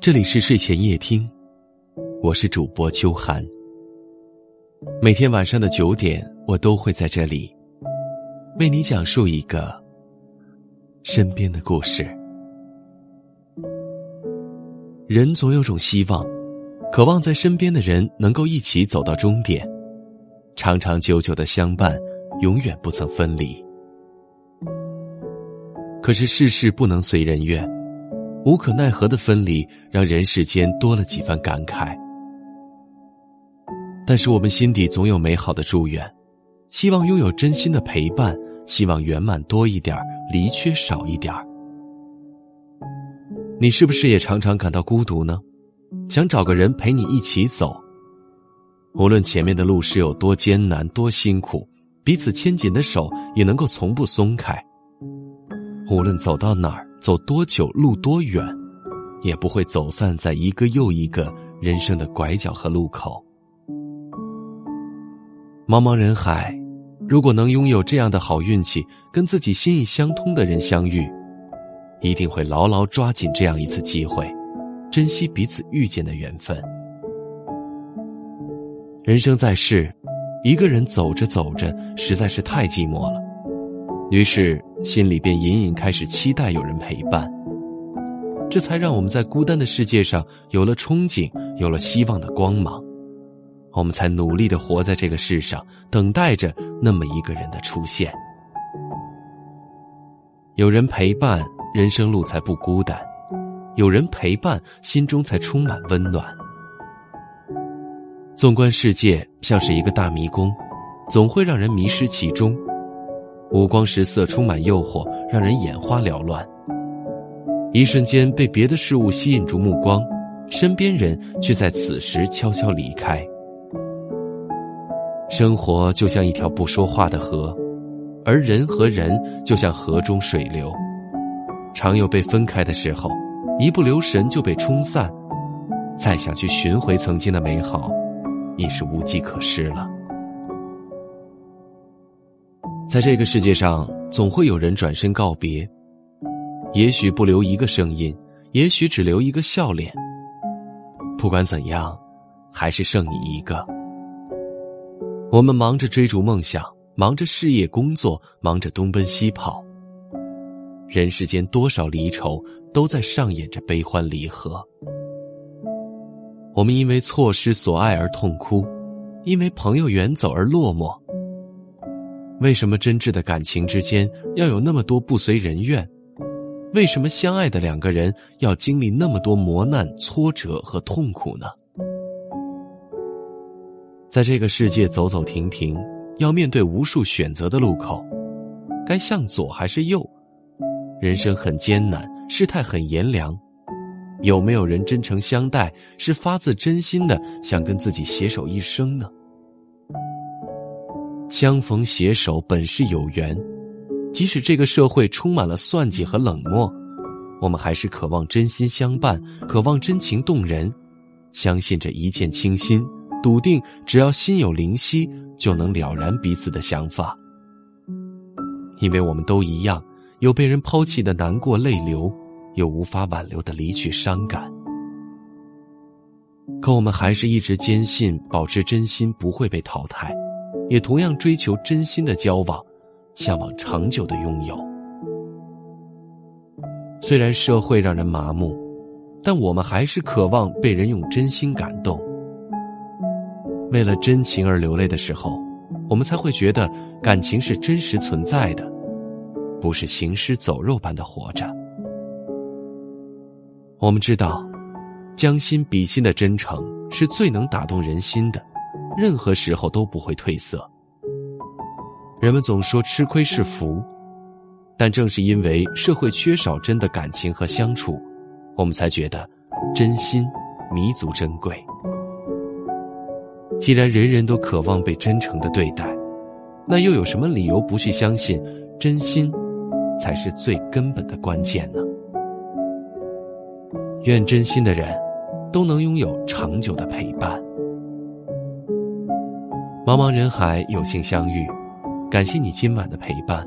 这里是睡前夜听，我是主播秋寒。每天晚上的九点，我都会在这里为你讲述一个身边的故事。人总有种希望，渴望在身边的人能够一起走到终点，长长久久的相伴，永远不曾分离。可是世事不能随人愿。无可奈何的分离，让人世间多了几分感慨。但是我们心底总有美好的祝愿，希望拥有真心的陪伴，希望圆满多一点，离缺少一点。你是不是也常常感到孤独呢？想找个人陪你一起走。无论前面的路是有多艰难、多辛苦，彼此牵紧的手也能够从不松开。无论走到哪儿。走多久，路多远，也不会走散在一个又一个人生的拐角和路口。茫茫人海，如果能拥有这样的好运气，跟自己心意相通的人相遇，一定会牢牢抓紧这样一次机会，珍惜彼此遇见的缘分。人生在世，一个人走着走着，实在是太寂寞了。于是，心里便隐隐开始期待有人陪伴，这才让我们在孤单的世界上有了憧憬，有了希望的光芒。我们才努力的活在这个世上，等待着那么一个人的出现。有人陪伴，人生路才不孤单；有人陪伴，心中才充满温暖。纵观世界，像是一个大迷宫，总会让人迷失其中。五光十色，充满诱惑，让人眼花缭乱。一瞬间被别的事物吸引住目光，身边人却在此时悄悄离开。生活就像一条不说话的河，而人和人就像河中水流，常有被分开的时候，一不留神就被冲散，再想去寻回曾经的美好，已是无计可施了。在这个世界上，总会有人转身告别，也许不留一个声音，也许只留一个笑脸。不管怎样，还是剩你一个。我们忙着追逐梦想，忙着事业工作，忙着东奔西跑。人世间多少离愁，都在上演着悲欢离合。我们因为错失所爱而痛哭，因为朋友远走而落寞。为什么真挚的感情之间要有那么多不随人愿？为什么相爱的两个人要经历那么多磨难、挫折和痛苦呢？在这个世界走走停停，要面对无数选择的路口，该向左还是右？人生很艰难，世态很炎凉，有没有人真诚相待，是发自真心的想跟自己携手一生呢？相逢携手本是有缘，即使这个社会充满了算计和冷漠，我们还是渴望真心相伴，渴望真情动人，相信着一见倾心，笃定只要心有灵犀，就能了然彼此的想法。因为我们都一样，有被人抛弃的难过泪流，有无法挽留的离去伤感。可我们还是一直坚信，保持真心不会被淘汰。也同样追求真心的交往，向往长久的拥有。虽然社会让人麻木，但我们还是渴望被人用真心感动。为了真情而流泪的时候，我们才会觉得感情是真实存在的，不是行尸走肉般的活着。我们知道，将心比心的真诚是最能打动人心的。任何时候都不会褪色。人们总说吃亏是福，但正是因为社会缺少真的感情和相处，我们才觉得真心弥足珍贵。既然人人都渴望被真诚的对待，那又有什么理由不去相信真心才是最根本的关键呢？愿真心的人都能拥有长久的陪伴。茫茫人海，有幸相遇，感谢你今晚的陪伴。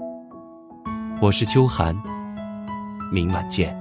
我是秋寒，明晚见。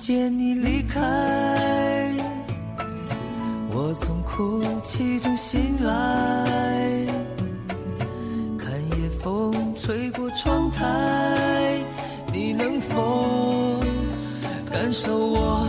见你离开，我从哭泣中醒来。看夜风吹过窗台，你能否感受我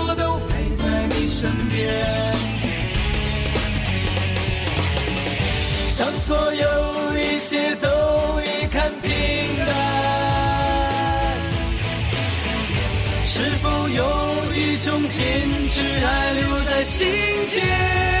身边。当所有一切都已看平淡，是否有？一种坚持还留在心间。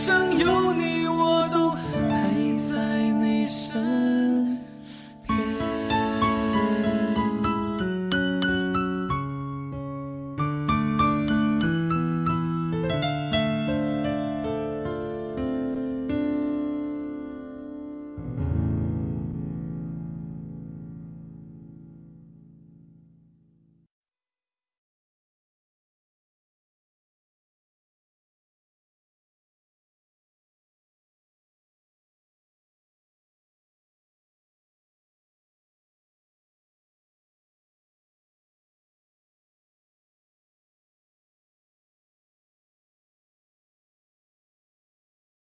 一生有你，